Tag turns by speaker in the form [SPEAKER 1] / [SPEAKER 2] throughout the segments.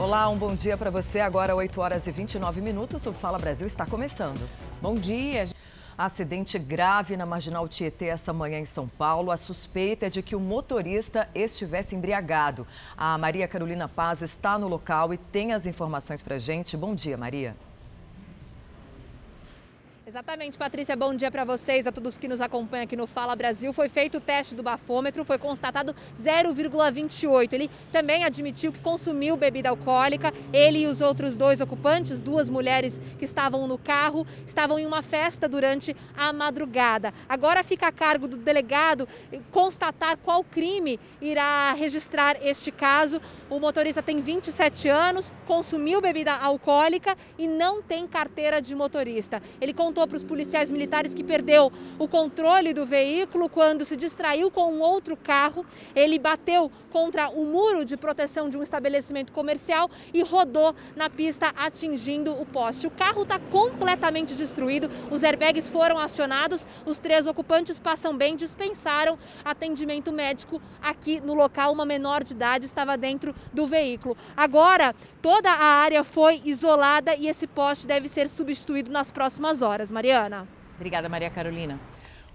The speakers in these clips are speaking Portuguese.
[SPEAKER 1] Olá, um bom dia para você. Agora, 8 horas e 29 minutos. O Fala Brasil está começando.
[SPEAKER 2] Bom dia.
[SPEAKER 1] Acidente grave na Marginal Tietê essa manhã em São Paulo. A suspeita é de que o motorista estivesse embriagado. A Maria Carolina Paz está no local e tem as informações para gente. Bom dia, Maria.
[SPEAKER 3] Exatamente, Patrícia. Bom dia para vocês, a todos que nos acompanham aqui no Fala Brasil. Foi feito o teste do bafômetro, foi constatado 0,28. Ele também admitiu que consumiu bebida alcoólica. Ele e os outros dois ocupantes, duas mulheres que estavam no carro, estavam em uma festa durante a madrugada. Agora fica a cargo do delegado constatar qual crime irá registrar este caso. O motorista tem 27 anos, consumiu bebida alcoólica e não tem carteira de motorista. Ele contou para os policiais militares que perdeu o controle do veículo quando se distraiu com um outro carro. Ele bateu contra o muro de proteção de um estabelecimento comercial e rodou na pista, atingindo o poste. O carro está completamente destruído, os airbags foram acionados, os três ocupantes passam bem, dispensaram atendimento médico aqui no local. Uma menor de idade estava dentro do veículo. Agora, toda a área foi isolada e esse poste deve ser substituído nas próximas horas. Mariana.
[SPEAKER 2] Obrigada, Maria Carolina.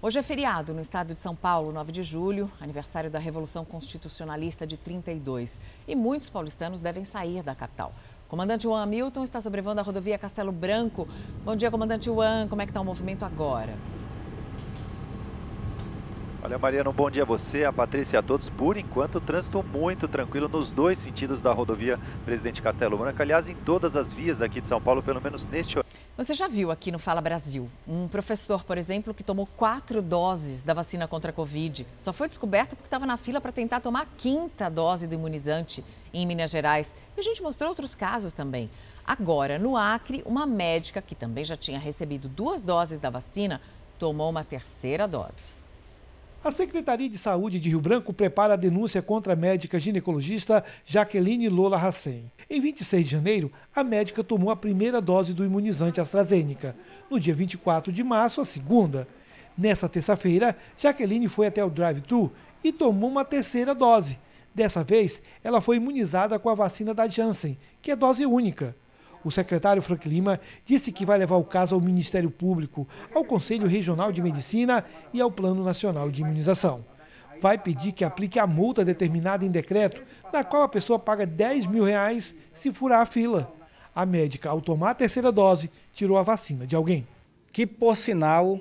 [SPEAKER 2] Hoje é feriado no estado de São Paulo, 9 de julho, aniversário da Revolução Constitucionalista de 32. E muitos paulistanos devem sair da capital. Comandante Juan Hamilton está sobrevoando a rodovia Castelo Branco. Bom dia, comandante Juan. Como é que está o movimento agora?
[SPEAKER 4] Olha, Mariana, um bom dia a você, a Patrícia e a todos. Por enquanto, trânsito muito tranquilo nos dois sentidos da rodovia Presidente Castelo Branco. Aliás, em todas as vias aqui de São Paulo, pelo menos neste
[SPEAKER 2] Você já viu aqui no Fala Brasil um professor, por exemplo, que tomou quatro doses da vacina contra a Covid. Só foi descoberto porque estava na fila para tentar tomar a quinta dose do imunizante em Minas Gerais. E a gente mostrou outros casos também. Agora, no Acre, uma médica que também já tinha recebido duas doses da vacina tomou uma terceira dose.
[SPEAKER 5] A Secretaria de Saúde de Rio Branco prepara a denúncia contra a médica ginecologista Jaqueline Lola Hassen. Em 26 de janeiro, a médica tomou a primeira dose do imunizante AstraZeneca. No dia 24 de março, a segunda. Nessa terça-feira, Jaqueline foi até o drive-thru e tomou uma terceira dose. Dessa vez, ela foi imunizada com a vacina da Janssen, que é dose única. O secretário Frank Lima disse que vai levar o caso ao Ministério Público, ao Conselho Regional de Medicina e ao Plano Nacional de Imunização. Vai pedir que aplique a multa determinada em decreto, na qual a pessoa paga 10 mil reais se furar a fila. A médica, ao tomar a terceira dose, tirou a vacina de alguém.
[SPEAKER 6] Que, por sinal,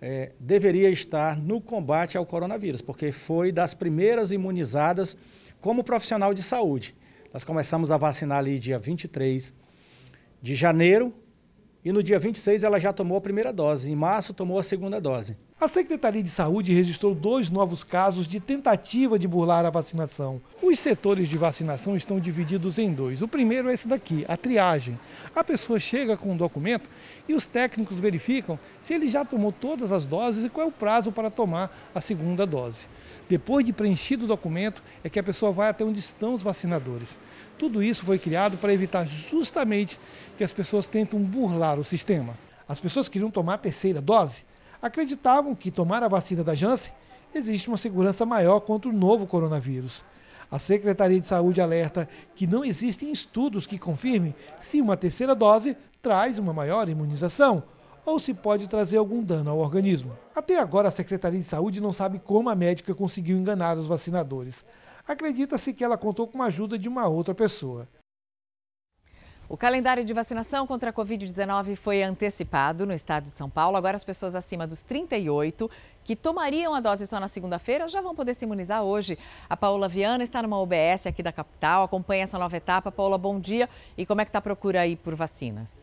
[SPEAKER 6] é, deveria estar no combate ao coronavírus, porque foi das primeiras imunizadas como profissional de saúde. Nós começamos a vacinar ali dia 23 de janeiro e no dia 26 ela já tomou a primeira dose. Em março tomou a segunda dose.
[SPEAKER 5] A Secretaria de Saúde registrou dois novos casos de tentativa de burlar a vacinação. Os setores de vacinação estão divididos em dois. O primeiro é esse daqui, a triagem. A pessoa chega com um documento e os técnicos verificam se ele já tomou todas as doses e qual é o prazo para tomar a segunda dose. Depois de preenchido o documento, é que a pessoa vai até onde estão os vacinadores. Tudo isso foi criado para evitar justamente que as pessoas tentam burlar o sistema. As pessoas queriam tomar a terceira dose, acreditavam que tomar a vacina da Janssen existe uma segurança maior contra o novo coronavírus. A Secretaria de Saúde alerta que não existem estudos que confirmem se uma terceira dose traz uma maior imunização ou se pode trazer algum dano ao organismo. Até agora, a Secretaria de Saúde não sabe como a médica conseguiu enganar os vacinadores. Acredita-se que ela contou com a ajuda de uma outra pessoa.
[SPEAKER 2] O calendário de vacinação contra a Covid-19 foi antecipado no estado de São Paulo. Agora, as pessoas acima dos 38 que tomariam a dose só na segunda-feira já vão poder se imunizar hoje. A Paula Viana está numa UBS aqui da capital, acompanha essa nova etapa. Paula, bom dia. E como é que está a procura aí por vacinas?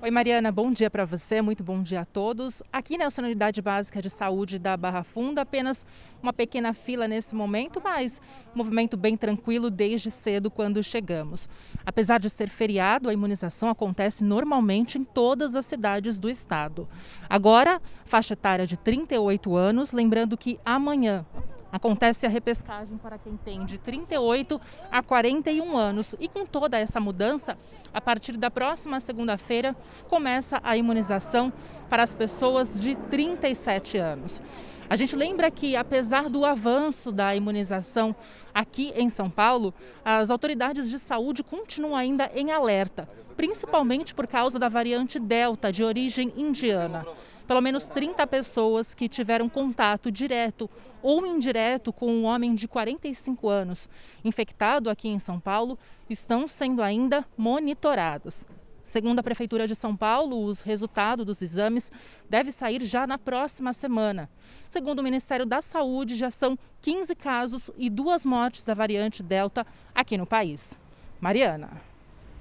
[SPEAKER 7] Oi, Mariana, bom dia para você, muito bom dia a todos. Aqui na Unidade Básica de Saúde da Barra Funda, apenas uma pequena fila nesse momento, mas movimento bem tranquilo desde cedo quando chegamos. Apesar de ser feriado, a imunização acontece normalmente em todas as cidades do estado. Agora, faixa etária de 38 anos, lembrando que amanhã acontece a repescagem para quem tem de 38 a 41 anos. E com toda essa mudança, a partir da próxima segunda-feira, começa a imunização para as pessoas de 37 anos. A gente lembra que, apesar do avanço da imunização aqui em São Paulo, as autoridades de saúde continuam ainda em alerta, principalmente por causa da variante Delta de origem indiana. Pelo menos 30 pessoas que tiveram contato direto ou indireto com um homem de 45 anos infectado aqui em São Paulo estão sendo ainda monitoradas. Segundo a Prefeitura de São Paulo, os resultados dos exames devem sair já na próxima semana. Segundo o Ministério da Saúde, já são 15 casos e duas mortes da variante Delta aqui no país. Mariana.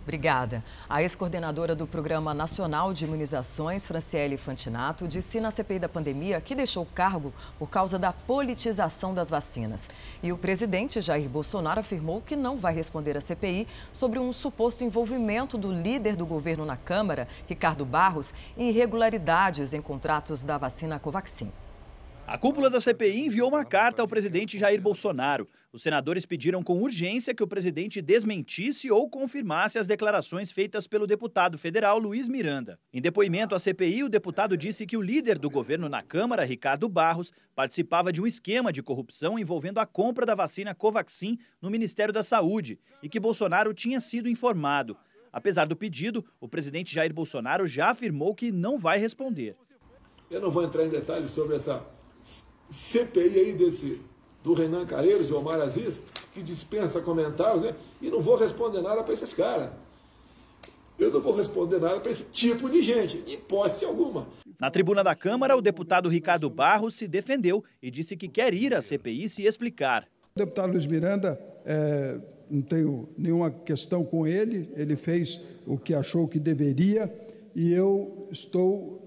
[SPEAKER 1] Obrigada. A ex-coordenadora do Programa Nacional de Imunizações, Franciele Fantinato, disse na CPI da pandemia que deixou o cargo por causa da politização das vacinas. E o presidente Jair Bolsonaro afirmou que não vai responder à CPI sobre um suposto envolvimento do líder do governo na Câmara, Ricardo Barros, em irregularidades em contratos da vacina Covaxin.
[SPEAKER 8] A cúpula da CPI enviou uma carta ao presidente Jair Bolsonaro. Os senadores pediram com urgência que o presidente desmentisse ou confirmasse as declarações feitas pelo deputado federal Luiz Miranda. Em depoimento à CPI, o deputado disse que o líder do governo na Câmara, Ricardo Barros, participava de um esquema de corrupção envolvendo a compra da vacina Covaxin no Ministério da Saúde e que Bolsonaro tinha sido informado. Apesar do pedido, o presidente Jair Bolsonaro já afirmou que não vai responder.
[SPEAKER 9] Eu não vou entrar em detalhes sobre essa CPI aí desse, do Renan Calheiros e Omar Aziz, que dispensa comentários, né? E não vou responder nada para esses caras. Eu não vou responder nada para esse tipo de gente, hipótese alguma.
[SPEAKER 8] Na tribuna da Câmara, o deputado Ricardo Barros se defendeu e disse que quer ir à CPI se explicar.
[SPEAKER 10] O deputado Luiz Miranda, é, não tenho nenhuma questão com ele, ele fez o que achou que deveria e eu estou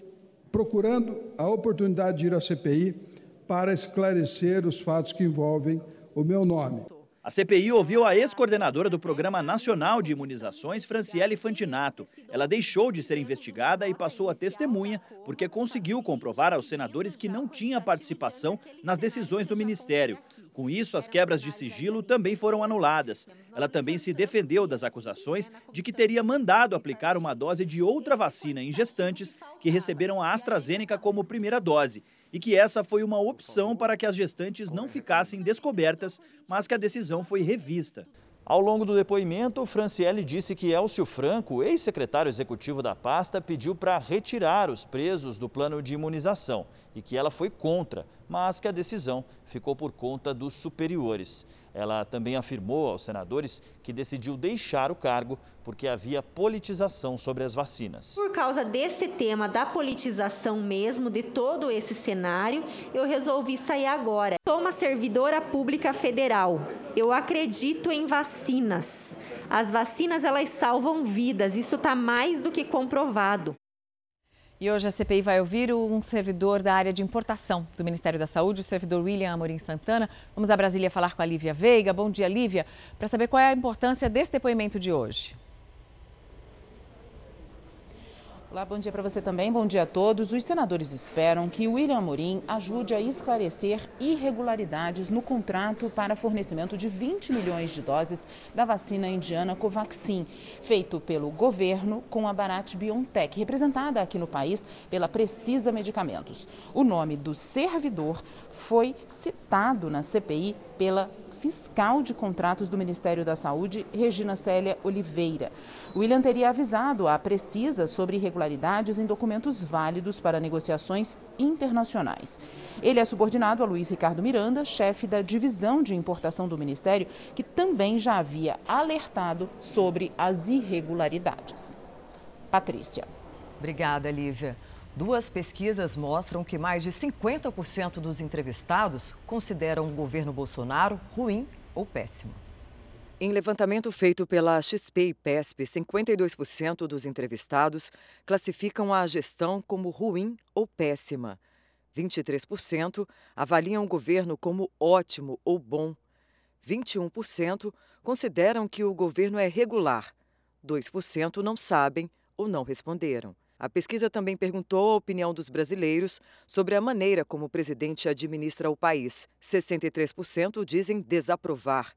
[SPEAKER 10] procurando a oportunidade de ir à CPI para esclarecer os fatos que envolvem o meu nome.
[SPEAKER 8] A CPI ouviu a ex-coordenadora do Programa Nacional de Imunizações, Franciele Fantinato. Ela deixou de ser investigada e passou a testemunha porque conseguiu comprovar aos senadores que não tinha participação nas decisões do Ministério. Com isso, as quebras de sigilo também foram anuladas. Ela também se defendeu das acusações de que teria mandado aplicar uma dose de outra vacina em gestantes que receberam a AstraZeneca como primeira dose e que essa foi uma opção para que as gestantes não ficassem descobertas, mas que a decisão foi revista. Ao longo do depoimento, Franciele disse que Elcio Franco, ex-secretário executivo da pasta, pediu para retirar os presos do plano de imunização e que ela foi contra, mas que a decisão ficou por conta dos superiores. Ela também afirmou aos senadores que decidiu deixar o cargo porque havia politização sobre as vacinas.
[SPEAKER 11] Por causa desse tema da politização mesmo, de todo esse cenário, eu resolvi sair agora. Sou uma servidora pública federal. Eu acredito em vacinas. As vacinas elas salvam vidas, isso está mais do que comprovado.
[SPEAKER 2] E hoje a CPI vai ouvir um servidor da área de importação do Ministério da Saúde, o servidor William Amorim Santana. Vamos a Brasília falar com a Lívia Veiga. Bom dia, Lívia, para saber qual é a importância desse depoimento de hoje.
[SPEAKER 12] Olá, bom dia para você também, bom dia a todos. Os senadores esperam que William Amorim ajude a esclarecer irregularidades no contrato para fornecimento de 20 milhões de doses da vacina indiana Covaxin, feito pelo governo com a Bharat BioNTech, representada aqui no país pela Precisa Medicamentos. O nome do servidor foi citado na CPI pela fiscal de contratos do Ministério da Saúde, Regina Célia Oliveira. William teria avisado a Precisa sobre irregularidades em documentos válidos para negociações internacionais. Ele é subordinado a Luiz Ricardo Miranda, chefe da divisão de importação do Ministério, que também já havia alertado sobre as irregularidades. Patrícia.
[SPEAKER 1] Obrigada, Lívia. Duas pesquisas mostram que mais de 50% dos entrevistados consideram o governo Bolsonaro ruim ou péssimo. Em levantamento feito pela XP e PESP, 52% dos entrevistados classificam a gestão como ruim ou péssima. 23% avaliam o governo como ótimo ou bom. 21% consideram que o governo é regular. 2% não sabem ou não responderam. A pesquisa também perguntou a opinião dos brasileiros sobre a maneira como o presidente administra o país. 63% dizem desaprovar,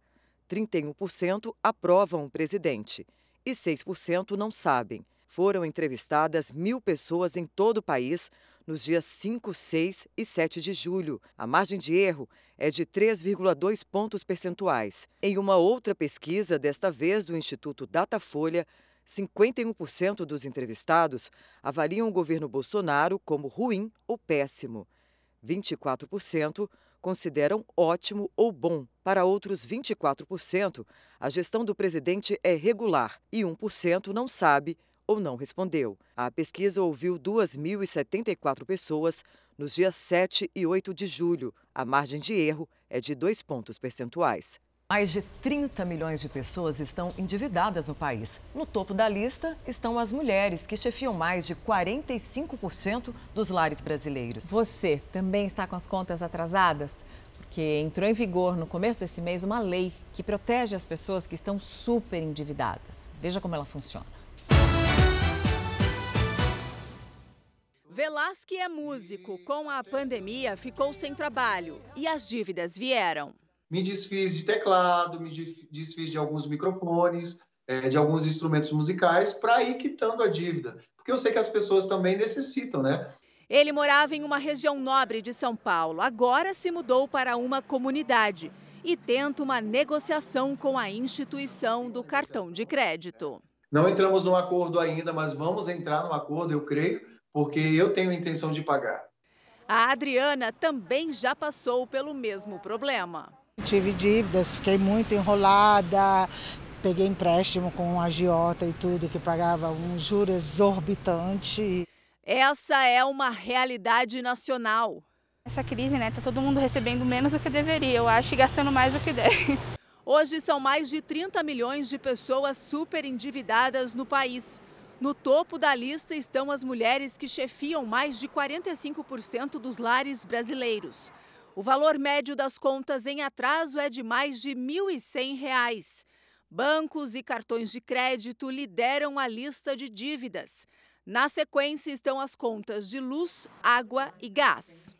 [SPEAKER 1] 31% aprovam o presidente e 6% não sabem. Foram entrevistadas mil pessoas em todo o país nos dias 5, 6 e 7 de julho. A margem de erro é de 3,2 pontos percentuais. Em uma outra pesquisa, desta vez do Instituto Datafolha, 51% dos entrevistados avaliam o governo Bolsonaro como ruim ou péssimo. 24% consideram ótimo ou bom. Para outros 24%, a gestão do presidente é regular e 1% não sabe ou não respondeu. A pesquisa ouviu 2.074 pessoas nos dias 7 e 8 de julho. A margem de erro é de dois pontos percentuais. Mais de 30 milhões de pessoas estão endividadas no país. No topo da lista estão as mulheres, que chefiam mais de 45% dos lares brasileiros.
[SPEAKER 2] Você também está com as contas atrasadas? Porque entrou em vigor no começo desse mês uma lei que protege as pessoas que estão super endividadas. Veja como ela funciona.
[SPEAKER 13] Velasque é músico. Com a pandemia, ficou sem trabalho e as dívidas vieram.
[SPEAKER 14] Me desfiz de teclado, me desfiz de alguns microfones, é, de alguns instrumentos musicais para ir quitando a dívida. Porque eu sei que as pessoas também necessitam, né?
[SPEAKER 13] Ele morava em uma região nobre de São Paulo. Agora se mudou para uma comunidade e tenta uma negociação com a instituição do cartão de crédito.
[SPEAKER 14] Não entramos no acordo ainda, mas vamos entrar no acordo, eu creio, porque eu tenho a intenção de pagar.
[SPEAKER 13] A Adriana também já passou pelo mesmo problema.
[SPEAKER 15] Tive dívidas, fiquei muito enrolada, peguei empréstimo com um agiota e tudo, que pagava um juros exorbitante.
[SPEAKER 13] Essa é uma realidade nacional.
[SPEAKER 16] Essa crise, né, tá todo mundo recebendo menos do que deveria, eu acho, e gastando mais do que deve.
[SPEAKER 13] Hoje são mais de 30 milhões de pessoas super endividadas no país. No topo da lista estão as mulheres que chefiam mais de 45% dos lares brasileiros. O valor médio das contas em atraso é de mais de R$ 1.100. Bancos e cartões de crédito lideram a lista de dívidas. Na sequência estão as contas de luz, água e gás.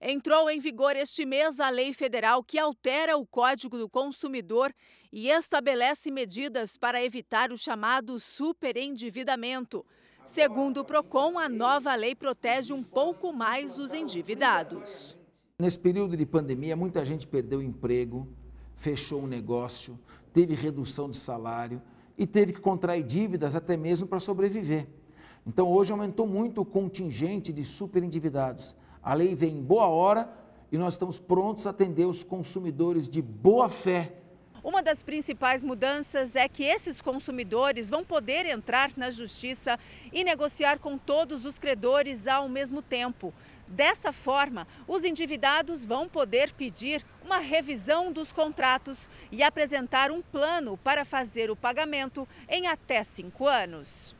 [SPEAKER 13] Entrou em vigor este mês a lei federal que altera o Código do Consumidor e estabelece medidas para evitar o chamado superendividamento. Segundo o Procon, a nova lei protege um pouco mais os endividados.
[SPEAKER 17] Nesse período de pandemia, muita gente perdeu o emprego, fechou um negócio, teve redução de salário e teve que contrair dívidas até mesmo para sobreviver. Então, hoje aumentou muito o contingente de superendividados. A lei vem em boa hora e nós estamos prontos a atender os consumidores de boa fé
[SPEAKER 13] uma das principais mudanças é que esses consumidores vão poder entrar na justiça e negociar com todos os credores ao mesmo tempo. Dessa forma, os endividados vão poder pedir uma revisão dos contratos e apresentar um plano para fazer o pagamento em até cinco anos.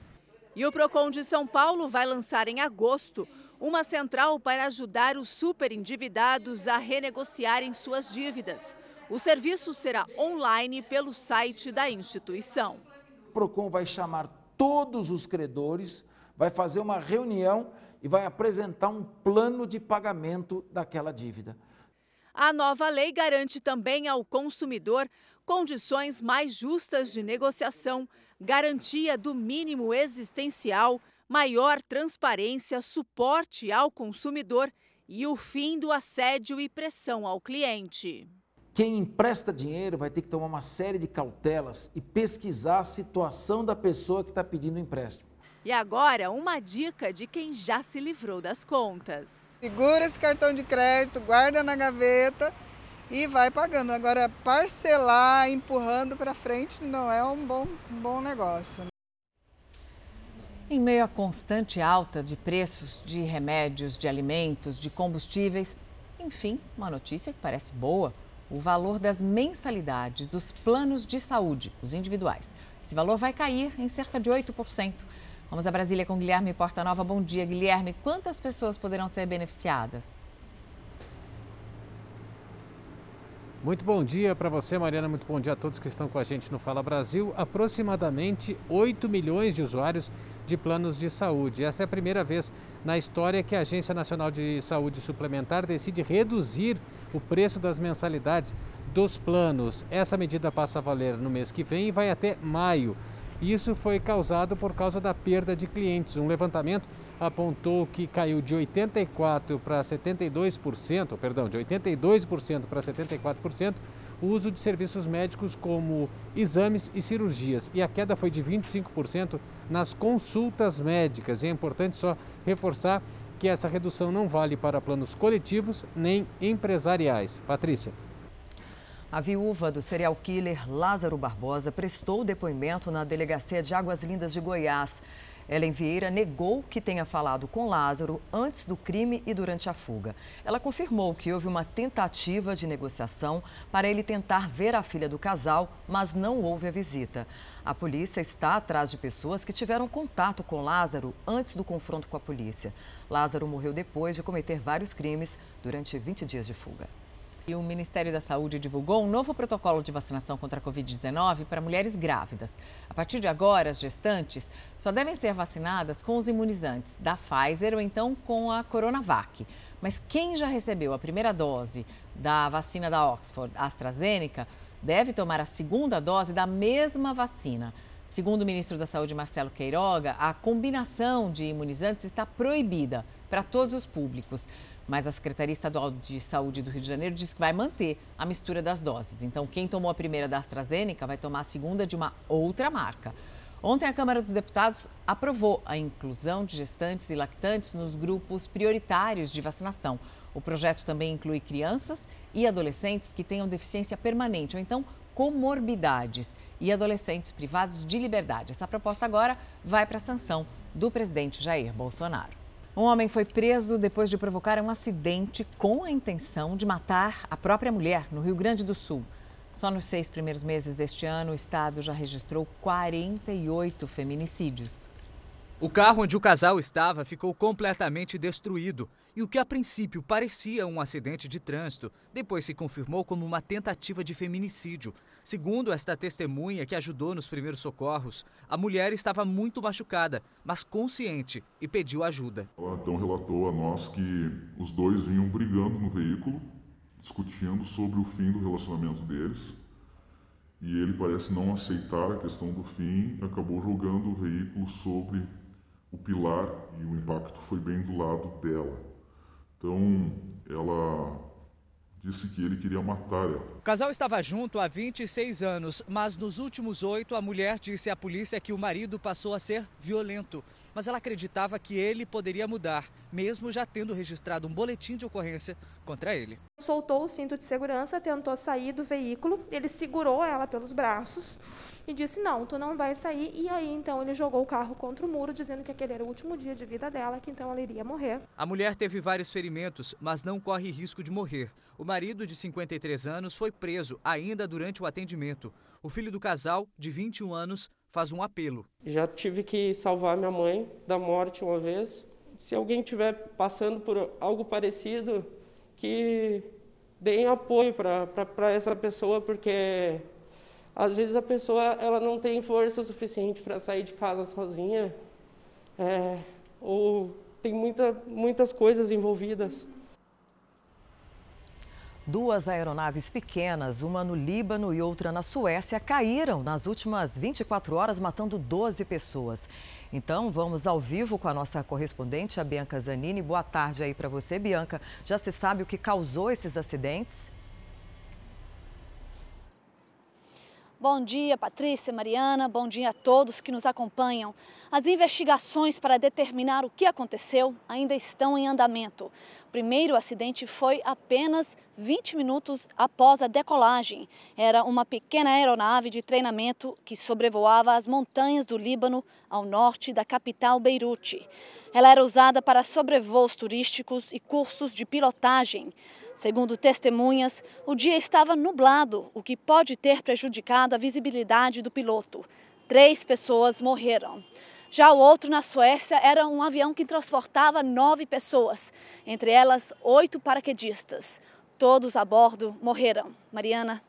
[SPEAKER 13] E o Procon de São Paulo vai lançar em agosto uma central para ajudar os superendividados a renegociarem suas dívidas. O serviço será online pelo site da instituição.
[SPEAKER 17] O PROCON vai chamar todos os credores, vai fazer uma reunião e vai apresentar um plano de pagamento daquela dívida.
[SPEAKER 13] A nova lei garante também ao consumidor condições mais justas de negociação, garantia do mínimo existencial, maior transparência, suporte ao consumidor e o fim do assédio e pressão ao cliente.
[SPEAKER 17] Quem empresta dinheiro vai ter que tomar uma série de cautelas e pesquisar a situação da pessoa que está pedindo o empréstimo.
[SPEAKER 13] E agora, uma dica de quem já se livrou das contas.
[SPEAKER 15] Segura esse cartão de crédito, guarda na gaveta e vai pagando. Agora, parcelar empurrando para frente não é um bom, um bom negócio.
[SPEAKER 2] Em meio à constante alta de preços de remédios, de alimentos, de combustíveis, enfim, uma notícia que parece boa o valor das mensalidades dos planos de saúde, os individuais. Esse valor vai cair em cerca de 8%. Vamos a Brasília com Guilherme Portanova. Bom dia, Guilherme. Quantas pessoas poderão ser beneficiadas?
[SPEAKER 18] Muito bom dia para você, Mariana. Muito bom dia a todos que estão com a gente no Fala Brasil. Aproximadamente 8 milhões de usuários de planos de saúde. Essa é a primeira vez na história que a Agência Nacional de Saúde Suplementar decide reduzir o preço das mensalidades dos planos. Essa medida passa a valer no mês que vem e vai até maio. Isso foi causado por causa da perda de clientes. Um levantamento apontou que caiu de 84 para 72%, perdão, de 82% para 74% o uso de serviços médicos como exames e cirurgias. E a queda foi de 25% nas consultas médicas. E é importante só reforçar que essa redução não vale para planos coletivos nem empresariais. Patrícia.
[SPEAKER 1] A viúva do serial killer Lázaro Barbosa prestou depoimento na delegacia de Águas Lindas de Goiás. Ellen Vieira negou que tenha falado com Lázaro antes do crime e durante a fuga. Ela confirmou que houve uma tentativa de negociação para ele tentar ver a filha do casal, mas não houve a visita. A polícia está atrás de pessoas que tiveram contato com Lázaro antes do confronto com a polícia. Lázaro morreu depois de cometer vários crimes durante 20 dias de fuga.
[SPEAKER 2] E o Ministério da Saúde divulgou um novo protocolo de vacinação contra a Covid-19 para mulheres grávidas. A partir de agora, as gestantes só devem ser vacinadas com os imunizantes da Pfizer ou então com a Coronavac. Mas quem já recebeu a primeira dose da vacina da Oxford AstraZeneca deve tomar a segunda dose da mesma vacina. Segundo o ministro da Saúde, Marcelo Queiroga, a combinação de imunizantes está proibida para todos os públicos. Mas a Secretaria Estadual de Saúde do Rio de Janeiro diz que vai manter a mistura das doses. Então, quem tomou a primeira da AstraZeneca vai tomar a segunda de uma outra marca. Ontem, a Câmara dos Deputados aprovou a inclusão de gestantes e lactantes nos grupos prioritários de vacinação. O projeto também inclui crianças e adolescentes que tenham deficiência permanente ou então comorbidades e adolescentes privados de liberdade. Essa proposta agora vai para a sanção do presidente Jair Bolsonaro. Um homem foi preso depois de provocar um acidente com a intenção de matar a própria mulher no Rio Grande do Sul. Só nos seis primeiros meses deste ano, o estado já registrou 48 feminicídios.
[SPEAKER 19] O carro onde o casal estava ficou completamente destruído e o que a princípio parecia um acidente de trânsito, depois se confirmou como uma tentativa de feminicídio. Segundo esta testemunha que ajudou nos primeiros socorros, a mulher estava muito machucada, mas consciente e pediu ajuda.
[SPEAKER 20] Ela então relatou a nós que os dois vinham brigando no veículo, discutindo sobre o fim do relacionamento deles. E ele parece não aceitar a questão do fim, acabou jogando o veículo sobre o pilar e o impacto foi bem do lado dela. Então, ela disse que ele queria matar ela.
[SPEAKER 19] O casal estava junto há 26 anos, mas nos últimos oito a mulher disse à polícia que o marido passou a ser violento. Mas ela acreditava que ele poderia mudar, mesmo já tendo registrado um boletim de ocorrência contra ele.
[SPEAKER 21] Soltou o cinto de segurança, tentou sair do veículo, ele segurou ela pelos braços e disse: Não, tu não vai sair. E aí então ele jogou o carro contra o muro, dizendo que aquele era o último dia de vida dela, que então ela iria morrer.
[SPEAKER 19] A mulher teve vários ferimentos, mas não corre risco de morrer. O marido, de 53 anos, foi preso ainda durante o atendimento. O filho do casal, de 21 anos, faz um apelo.
[SPEAKER 22] Já tive que salvar minha mãe da morte uma vez. Se alguém estiver passando por algo parecido, que deem apoio para essa pessoa, porque às vezes a pessoa ela não tem força suficiente para sair de casa sozinha, é, ou tem muita, muitas coisas envolvidas.
[SPEAKER 1] Duas aeronaves pequenas, uma no Líbano e outra na Suécia, caíram nas últimas 24 horas, matando 12 pessoas. Então, vamos ao vivo com a nossa correspondente, a Bianca Zanini. Boa tarde aí para você, Bianca. Já se sabe o que causou esses acidentes?
[SPEAKER 23] Bom dia, Patrícia, Mariana. Bom dia a todos que nos acompanham. As investigações para determinar o que aconteceu ainda estão em andamento. O primeiro acidente foi apenas 20 minutos após a decolagem. Era uma pequena aeronave de treinamento que sobrevoava as montanhas do Líbano, ao norte da capital Beirute. Ela era usada para sobrevoos turísticos e cursos de pilotagem. Segundo testemunhas, o dia estava nublado, o que pode ter prejudicado a visibilidade do piloto. Três pessoas morreram. Já o outro, na Suécia, era um avião que transportava nove pessoas, entre elas oito paraquedistas. Todos a bordo morreram. Mariana.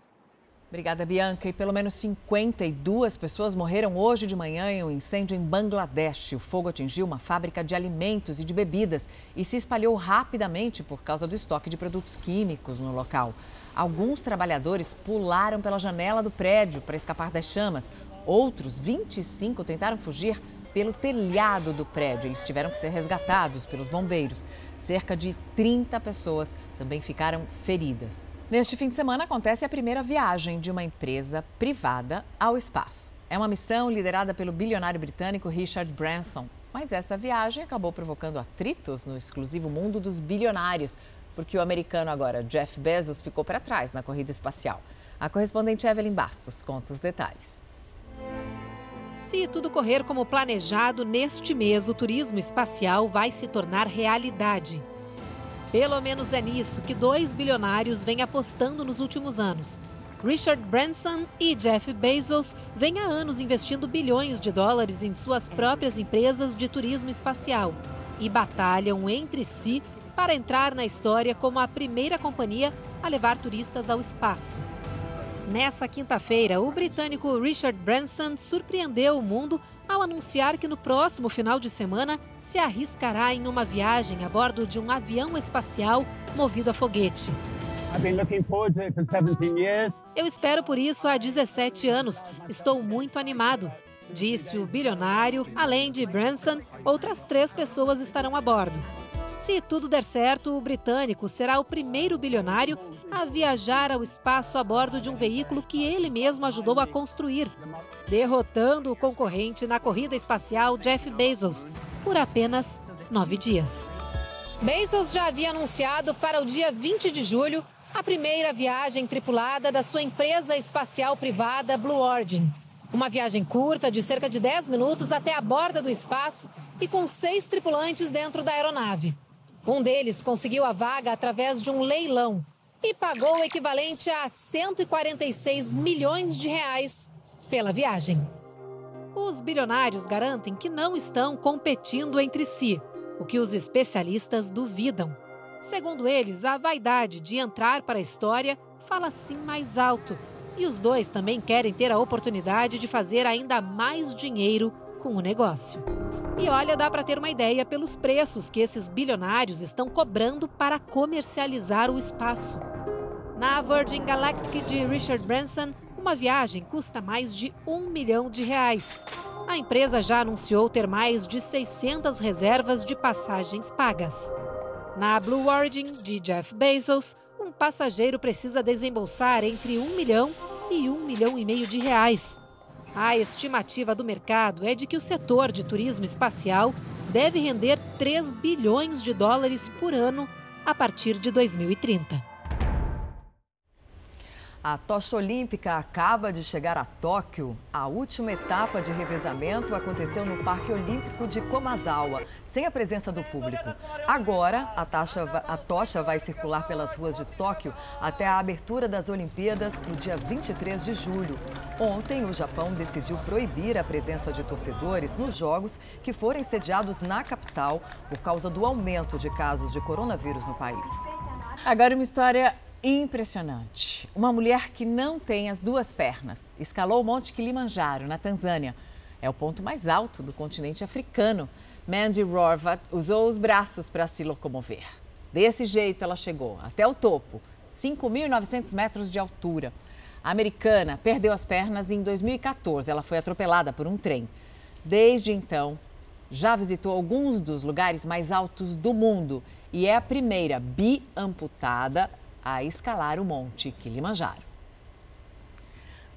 [SPEAKER 2] Obrigada, Bianca. E pelo menos 52 pessoas morreram hoje de manhã em um incêndio em Bangladesh. O fogo atingiu uma fábrica de alimentos e de bebidas e se espalhou rapidamente por causa do estoque de produtos químicos no local. Alguns trabalhadores pularam pela janela do prédio para escapar das chamas. Outros 25 tentaram fugir pelo telhado do prédio. Eles tiveram que ser resgatados pelos bombeiros. Cerca de 30 pessoas também ficaram feridas. Neste fim de semana acontece a primeira viagem de uma empresa privada ao espaço. É uma missão liderada pelo bilionário britânico Richard Branson. Mas essa viagem acabou provocando atritos no exclusivo mundo dos bilionários, porque o americano agora Jeff Bezos ficou para trás na corrida espacial. A correspondente Evelyn Bastos conta os detalhes.
[SPEAKER 24] Se tudo correr como planejado, neste mês o turismo espacial vai se tornar realidade. Pelo menos é nisso que dois bilionários vêm apostando nos últimos anos. Richard Branson e Jeff Bezos vêm há anos investindo bilhões de dólares em suas próprias empresas de turismo espacial e batalham entre si para entrar na história como a primeira companhia a levar turistas ao espaço. Nessa quinta-feira, o britânico Richard Branson surpreendeu o mundo ao anunciar que no próximo final de semana se arriscará em uma viagem a bordo de um avião espacial movido a foguete. Eu espero por isso há 17 anos. Estou muito animado, disse o bilionário. Além de Branson, outras três pessoas estarão a bordo. Se tudo der certo, o britânico será o primeiro bilionário a viajar ao espaço a bordo de um veículo que ele mesmo ajudou a construir, derrotando o concorrente na corrida espacial Jeff Bezos por apenas nove dias. Bezos já havia anunciado para o dia 20 de julho a primeira viagem tripulada da sua empresa espacial privada Blue Origin. Uma viagem curta de cerca de 10 minutos até a borda do espaço e com seis tripulantes dentro da aeronave. Um deles conseguiu a vaga através de um leilão e pagou o equivalente a 146 milhões de reais pela viagem. Os bilionários garantem que não estão competindo entre si, o que os especialistas duvidam. Segundo eles, a vaidade de entrar para a história fala sim mais alto. E os dois também querem ter a oportunidade de fazer ainda mais dinheiro com o negócio. E olha, dá para ter uma ideia pelos preços que esses bilionários estão cobrando para comercializar o espaço. Na Virgin Galactic de Richard Branson, uma viagem custa mais de um milhão de reais. A empresa já anunciou ter mais de 600 reservas de passagens pagas. Na Blue Origin de Jeff Bezos, um passageiro precisa desembolsar entre um milhão e um milhão e meio de reais. A estimativa do mercado é de que o setor de turismo espacial deve render 3 bilhões de dólares por ano a partir de 2030.
[SPEAKER 1] A tocha olímpica acaba de chegar a Tóquio. A última etapa de revezamento aconteceu no Parque Olímpico de Komazawa, sem a presença do público. Agora, a, taxa, a tocha vai circular pelas ruas de Tóquio até a abertura das Olimpíadas no dia 23 de julho. Ontem, o Japão decidiu proibir a presença de torcedores nos jogos que forem sediados na capital por causa do aumento de casos de coronavírus no país.
[SPEAKER 2] Agora, uma história impressionante. Uma mulher que não tem as duas pernas escalou o Monte Kilimanjaro, na Tanzânia. É o ponto mais alto do continente africano. Mandy Rorvat usou os braços para se locomover. Desse jeito, ela chegou até o topo, 5.900 metros de altura. A americana perdeu as pernas em 2014. Ela foi atropelada por um trem. Desde então, já visitou alguns dos lugares mais altos do mundo e é a primeira bi-amputada a escalar o Monte Kilimanjaro.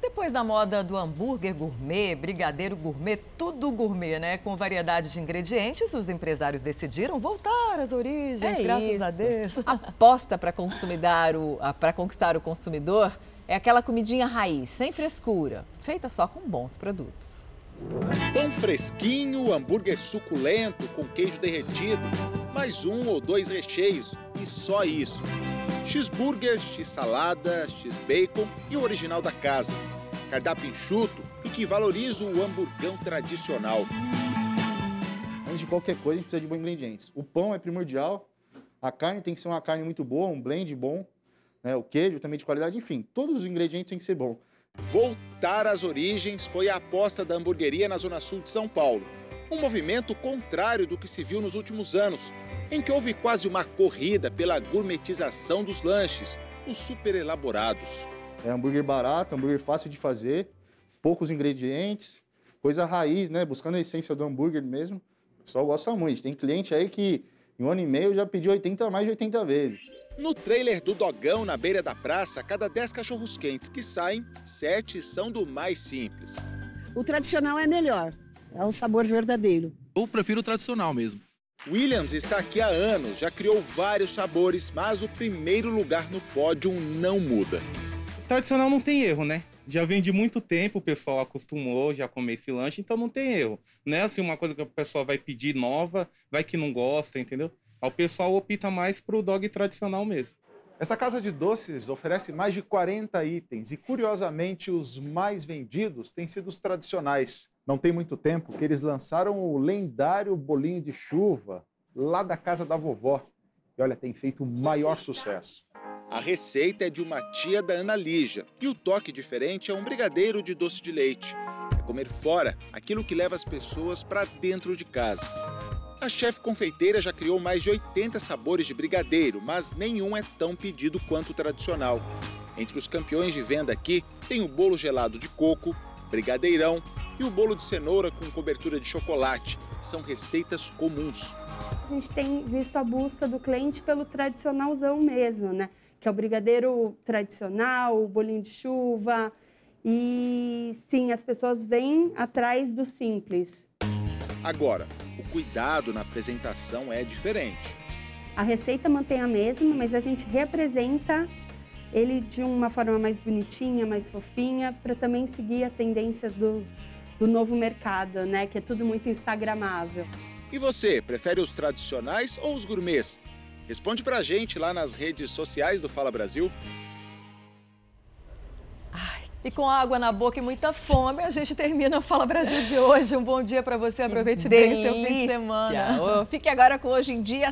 [SPEAKER 1] Depois da moda do hambúrguer gourmet, brigadeiro gourmet, tudo gourmet, né? Com variedades de ingredientes, os empresários decidiram voltar às origens, é graças
[SPEAKER 2] isso.
[SPEAKER 1] a Deus.
[SPEAKER 2] A aposta para conquistar o consumidor é aquela comidinha raiz, sem frescura, feita só com bons produtos.
[SPEAKER 25] Pão fresquinho, hambúrguer suculento com queijo derretido, mais um ou dois recheios e só isso. X-burger, X-salada, X-bacon e o original da casa. Cardápio enxuto e que valoriza o hamburgão tradicional.
[SPEAKER 26] Antes de qualquer coisa, a gente precisa de bons ingredientes. O pão é primordial, a carne tem que ser uma carne muito boa, um blend bom. né? o queijo também de qualidade, enfim, todos os ingredientes têm que ser bons.
[SPEAKER 25] Voltar às origens foi a aposta da hamburgueria na Zona Sul de São Paulo. Um movimento contrário do que se viu nos últimos anos, em que houve quase uma corrida pela gourmetização dos lanches, os super elaborados.
[SPEAKER 26] É hambúrguer barato, hambúrguer fácil de fazer, poucos ingredientes, coisa raiz, né? Buscando a essência do hambúrguer mesmo. O pessoal gosta muito. Tem cliente aí que em um ano e meio já pediu 80, mais de 80 vezes.
[SPEAKER 25] No trailer do Dogão, na beira da praça, a cada 10 cachorros quentes que saem, 7 são do mais simples.
[SPEAKER 27] O tradicional é melhor, é o sabor verdadeiro.
[SPEAKER 28] Eu prefiro o tradicional mesmo.
[SPEAKER 25] Williams está aqui há anos, já criou vários sabores, mas o primeiro lugar no pódio não muda.
[SPEAKER 29] O tradicional não tem erro, né? Já vem de muito tempo, o pessoal acostumou já a comer esse lanche, então não tem erro. Não é assim uma coisa que o pessoal vai pedir nova, vai que não gosta, entendeu? O pessoal opta mais para o dog tradicional mesmo.
[SPEAKER 30] Essa casa de doces oferece mais de 40 itens e, curiosamente, os mais vendidos têm sido os tradicionais. Não tem muito tempo que eles lançaram o lendário bolinho de chuva lá da casa da vovó. E olha, tem feito o maior sucesso.
[SPEAKER 25] A receita é de uma tia da Ana Lígia e o toque diferente é um brigadeiro de doce de leite. É comer fora aquilo que leva as pessoas para dentro de casa. A chefe confeiteira já criou mais de 80 sabores de brigadeiro, mas nenhum é tão pedido quanto o tradicional. Entre os campeões de venda aqui tem o bolo gelado de coco, brigadeirão e o bolo de cenoura com cobertura de chocolate. São receitas comuns.
[SPEAKER 31] A gente tem visto a busca do cliente pelo tradicionalzão mesmo, né? Que é o brigadeiro tradicional, o bolinho de chuva. E sim, as pessoas vêm atrás do simples.
[SPEAKER 25] Agora, o cuidado na apresentação é diferente.
[SPEAKER 31] A receita mantém a mesma, mas a gente representa ele de uma forma mais bonitinha, mais fofinha, para também seguir a tendência do, do novo mercado, né? Que é tudo muito instagramável.
[SPEAKER 25] E você, prefere os tradicionais ou os gourmets? Responde pra gente lá nas redes sociais do Fala Brasil.
[SPEAKER 1] E com água na boca e muita fome, a gente termina o Fala Brasil de hoje. Um bom dia para você, aproveite bem o seu fim de semana.
[SPEAKER 2] Fique agora com Hoje em Dia.